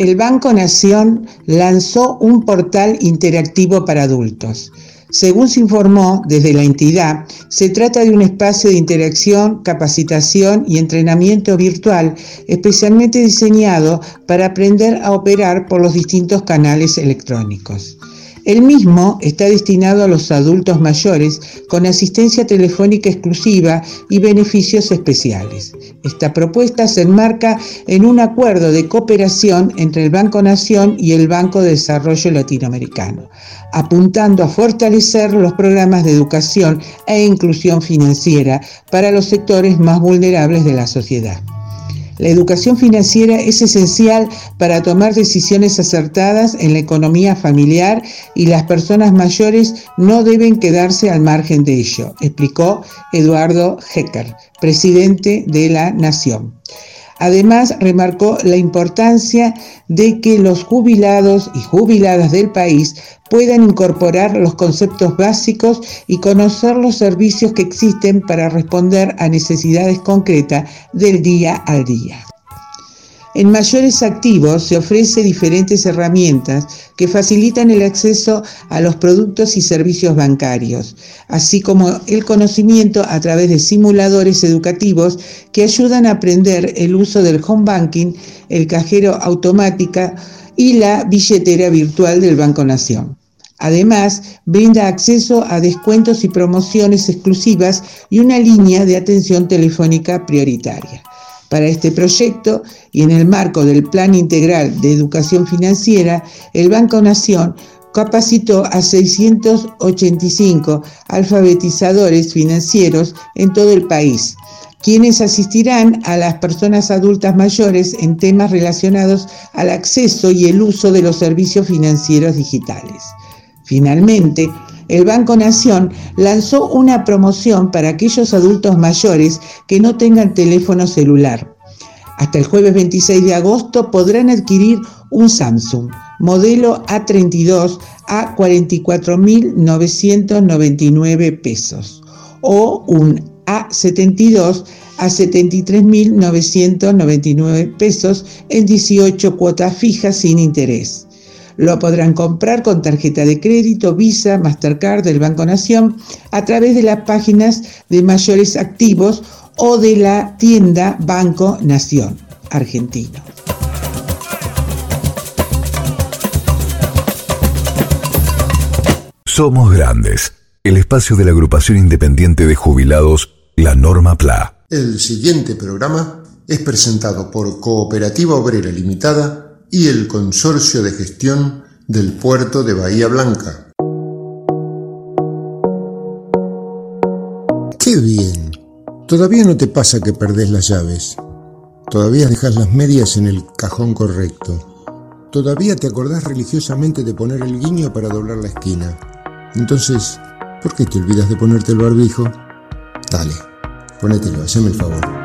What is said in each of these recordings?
El Banco Nación lanzó un portal interactivo para adultos. Según se informó desde la entidad, se trata de un espacio de interacción, capacitación y entrenamiento virtual especialmente diseñado para aprender a operar por los distintos canales electrónicos. El mismo está destinado a los adultos mayores con asistencia telefónica exclusiva y beneficios especiales. Esta propuesta se enmarca en un acuerdo de cooperación entre el Banco Nación y el Banco de Desarrollo Latinoamericano, apuntando a fortalecer los programas de educación e inclusión financiera para los sectores más vulnerables de la sociedad. La educación financiera es esencial para tomar decisiones acertadas en la economía familiar y las personas mayores no deben quedarse al margen de ello, explicó Eduardo Hecker, presidente de la Nación. Además, remarcó la importancia de que los jubilados y jubiladas del país puedan incorporar los conceptos básicos y conocer los servicios que existen para responder a necesidades concretas del día al día. En mayores activos se ofrece diferentes herramientas que facilitan el acceso a los productos y servicios bancarios, así como el conocimiento a través de simuladores educativos que ayudan a aprender el uso del home banking, el cajero automática y la billetera virtual del Banco Nación. Además, brinda acceso a descuentos y promociones exclusivas y una línea de atención telefónica prioritaria. Para este proyecto y en el marco del Plan Integral de Educación Financiera, el Banco Nación capacitó a 685 alfabetizadores financieros en todo el país, quienes asistirán a las personas adultas mayores en temas relacionados al acceso y el uso de los servicios financieros digitales. Finalmente, el Banco Nación lanzó una promoción para aquellos adultos mayores que no tengan teléfono celular. Hasta el jueves 26 de agosto podrán adquirir un Samsung modelo A32 a 44.999 pesos o un A72 a 73.999 pesos en 18 cuotas fijas sin interés. Lo podrán comprar con tarjeta de crédito, Visa, Mastercard del Banco Nación a través de las páginas de mayores activos o de la tienda Banco Nación argentino. Somos Grandes, el espacio de la agrupación independiente de jubilados La Norma PLA. El siguiente programa es presentado por Cooperativa Obrera Limitada y el Consorcio de Gestión del Puerto de Bahía Blanca. ¡Qué bien! Todavía no te pasa que perdés las llaves. Todavía dejas las medias en el cajón correcto. Todavía te acordás religiosamente de poner el guiño para doblar la esquina. Entonces, ¿por qué te olvidas de ponerte el barbijo? Dale, ponételo, haceme el favor.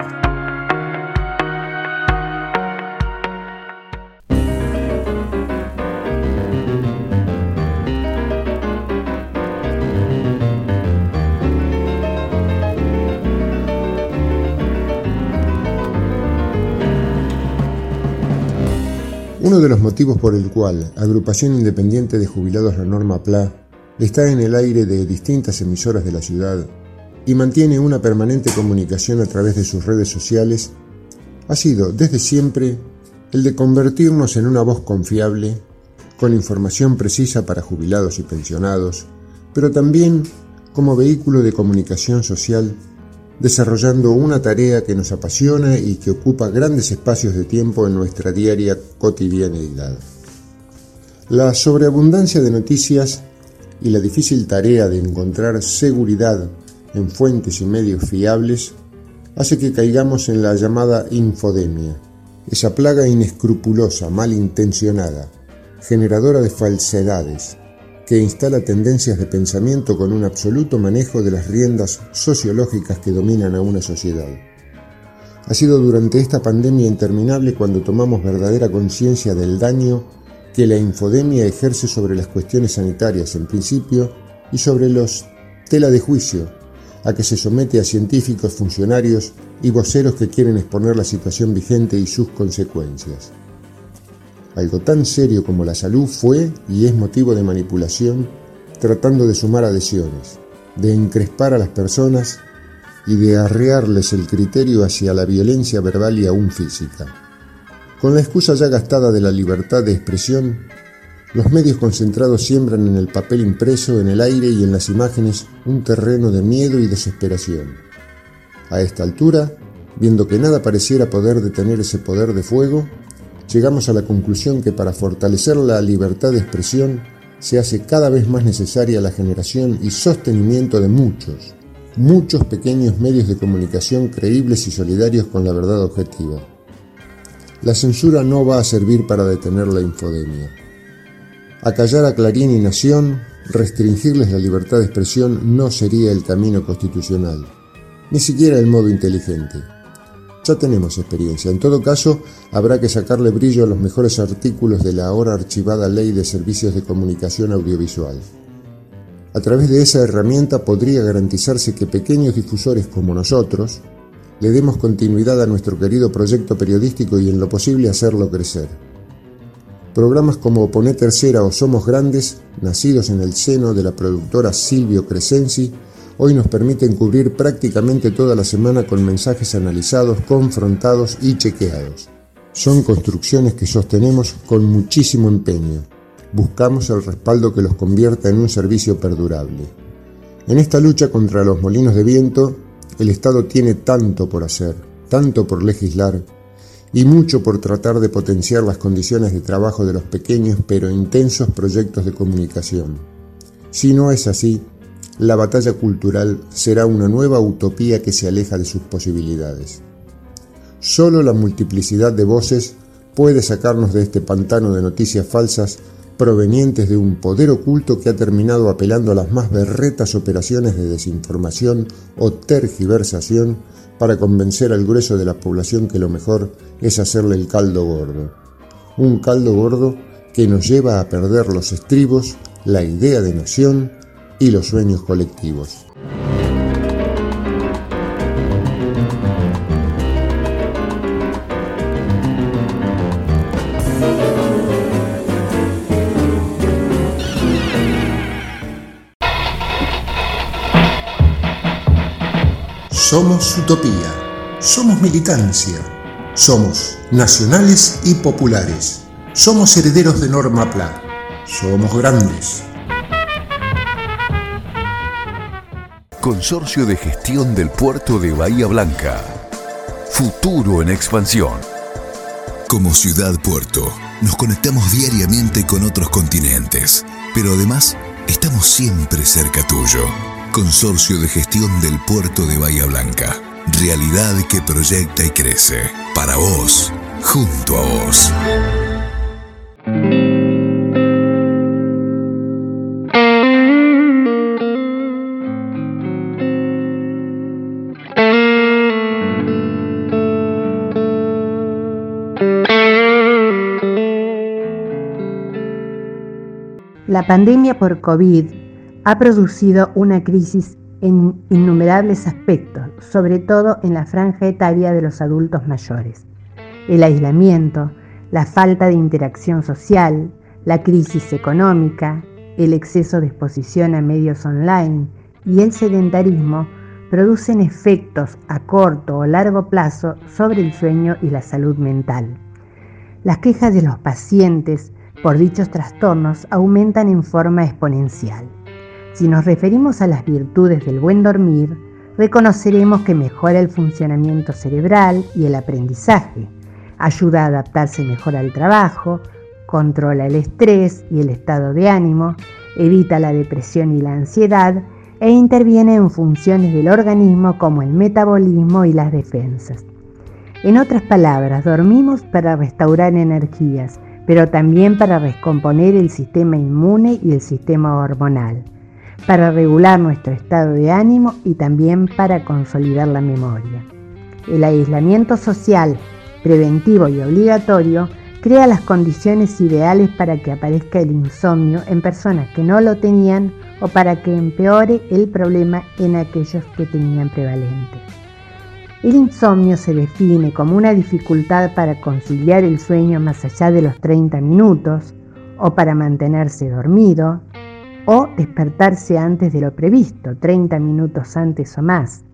Uno de los motivos por el cual Agrupación Independiente de Jubilados La Norma PLA está en el aire de distintas emisoras de la ciudad y mantiene una permanente comunicación a través de sus redes sociales ha sido desde siempre el de convertirnos en una voz confiable con información precisa para jubilados y pensionados, pero también como vehículo de comunicación social, desarrollando una tarea que nos apasiona y que ocupa grandes espacios de tiempo en nuestra diaria cotidianidad. La sobreabundancia de noticias y la difícil tarea de encontrar seguridad en fuentes y medios fiables hace que caigamos en la llamada infodemia, esa plaga inescrupulosa, malintencionada, generadora de falsedades, que instala tendencias de pensamiento con un absoluto manejo de las riendas sociológicas que dominan a una sociedad. Ha sido durante esta pandemia interminable cuando tomamos verdadera conciencia del daño que la infodemia ejerce sobre las cuestiones sanitarias en principio y sobre los tela de juicio a que se somete a científicos, funcionarios y voceros que quieren exponer la situación vigente y sus consecuencias. Algo tan serio como la salud fue y es motivo de manipulación tratando de sumar adhesiones, de encrespar a las personas y de arrearles el criterio hacia la violencia verbal y aún física. Con la excusa ya gastada de la libertad de expresión, los medios concentrados siembran en el papel impreso, en el aire y en las imágenes un terreno de miedo y desesperación. A esta altura, viendo que nada pareciera poder detener ese poder de fuego, llegamos a la conclusión que para fortalecer la libertad de expresión se hace cada vez más necesaria la generación y sostenimiento de muchos, muchos pequeños medios de comunicación creíbles y solidarios con la verdad objetiva. La censura no va a servir para detener la infodemia Acallar a Clarín y Nación, restringirles la libertad de expresión no sería el camino constitucional, ni siquiera el modo inteligente. Ya tenemos experiencia. En todo caso, habrá que sacarle brillo a los mejores artículos de la ahora archivada Ley de Servicios de Comunicación Audiovisual. A través de esa herramienta podría garantizarse que pequeños difusores como nosotros le demos continuidad a nuestro querido proyecto periodístico y en lo posible hacerlo crecer. Programas como Poné Tercera o Somos Grandes, nacidos en el seno de la productora Silvio Crescenzi, hoy nos permiten cubrir prácticamente toda la semana con mensajes analizados, confrontados y chequeados. Son construcciones que sostenemos con muchísimo empeño. Buscamos el respaldo que los convierta en un servicio perdurable. En esta lucha contra los molinos de viento, el Estado tiene tanto por hacer, tanto por legislar, y mucho por tratar de potenciar las condiciones de trabajo de los pequeños pero intensos proyectos de comunicación. Si no es así, la batalla cultural será una nueva utopía que se aleja de sus posibilidades. Solo la multiplicidad de voces puede sacarnos de este pantano de noticias falsas provenientes de un poder oculto que ha terminado apelando a las más berretas operaciones de desinformación o tergiversación para convencer al grueso de la población que lo mejor es hacerle el caldo gordo. Un caldo gordo que nos lleva a perder los estribos, la idea de nación y los sueños colectivos. Somos utopía, somos militancia, somos nacionales y populares, somos herederos de Norma Pla, somos grandes. Consorcio de Gestión del Puerto de Bahía Blanca. Futuro en expansión. Como ciudad puerto, nos conectamos diariamente con otros continentes, pero además estamos siempre cerca tuyo. Consorcio de Gestión del Puerto de Bahía Blanca. Realidad que proyecta y crece. Para vos, junto a vos. La pandemia por COVID ha producido una crisis en innumerables aspectos, sobre todo en la franja etaria de los adultos mayores. El aislamiento, la falta de interacción social, la crisis económica, el exceso de exposición a medios online y el sedentarismo producen efectos a corto o largo plazo sobre el sueño y la salud mental. Las quejas de los pacientes por dichos trastornos aumentan en forma exponencial. Si nos referimos a las virtudes del buen dormir, reconoceremos que mejora el funcionamiento cerebral y el aprendizaje, ayuda a adaptarse mejor al trabajo, controla el estrés y el estado de ánimo, evita la depresión y la ansiedad e interviene en funciones del organismo como el metabolismo y las defensas. En otras palabras, dormimos para restaurar energías, pero también para recomponer el sistema inmune y el sistema hormonal, para regular nuestro estado de ánimo y también para consolidar la memoria. El aislamiento social, preventivo y obligatorio crea las condiciones ideales para que aparezca el insomnio en personas que no lo tenían o para que empeore el problema en aquellos que tenían prevalente. El insomnio se define como una dificultad para conciliar el sueño más allá de los 30 minutos o para mantenerse dormido o despertarse antes de lo previsto, 30 minutos antes o más.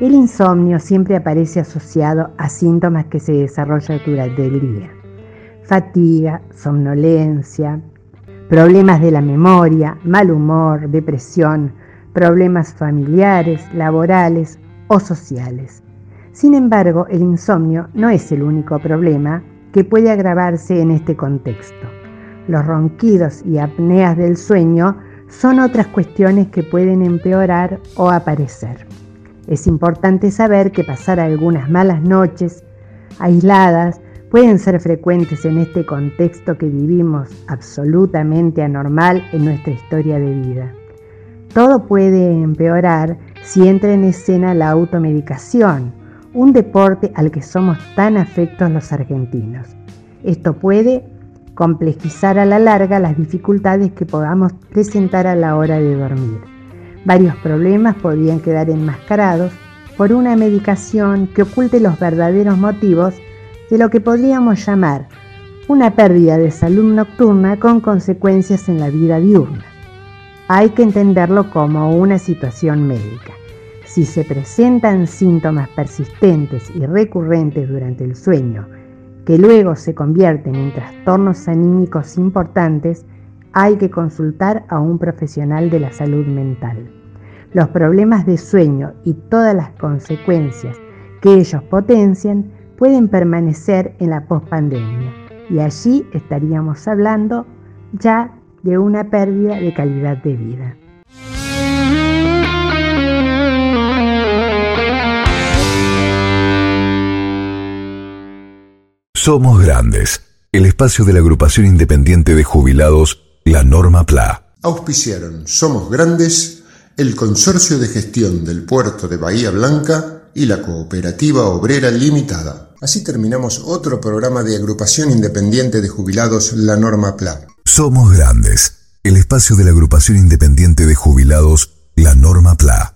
El insomnio siempre aparece asociado a síntomas que se desarrollan durante el día fatiga, somnolencia, problemas de la memoria, mal humor, depresión, problemas familiares, laborales o sociales. Sin embargo, el insomnio no es el único problema que puede agravarse en este contexto. Los ronquidos y apneas del sueño son otras cuestiones que pueden empeorar o aparecer. Es importante saber que pasar algunas malas noches aisladas pueden ser frecuentes en este contexto que vivimos absolutamente anormal en nuestra historia de vida. Todo puede empeorar si entra en escena la automedicación, un deporte al que somos tan afectos los argentinos. Esto puede complejizar a la larga las dificultades que podamos presentar a la hora de dormir. Varios problemas podrían quedar enmascarados por una medicación que oculte los verdaderos motivos de lo que podríamos llamar una pérdida de salud nocturna con consecuencias en la vida diurna. Hay que entenderlo como una situación médica. Si se presentan síntomas persistentes y recurrentes durante el sueño, que luego se convierten en trastornos anímicos importantes, hay que consultar a un profesional de la salud mental. Los problemas de sueño y todas las consecuencias que ellos potencian pueden permanecer en la pospandemia y allí estaríamos hablando ya de una pérdida de calidad de vida. Somos Grandes, el espacio de la agrupación independiente de jubilados, la Norma PLA. Auspiciaron Somos Grandes, el Consorcio de Gestión del Puerto de Bahía Blanca y la Cooperativa Obrera Limitada. Así terminamos otro programa de agrupación independiente de jubilados La Norma PLA. Somos Grandes, el espacio de la agrupación independiente de jubilados La Norma PLA.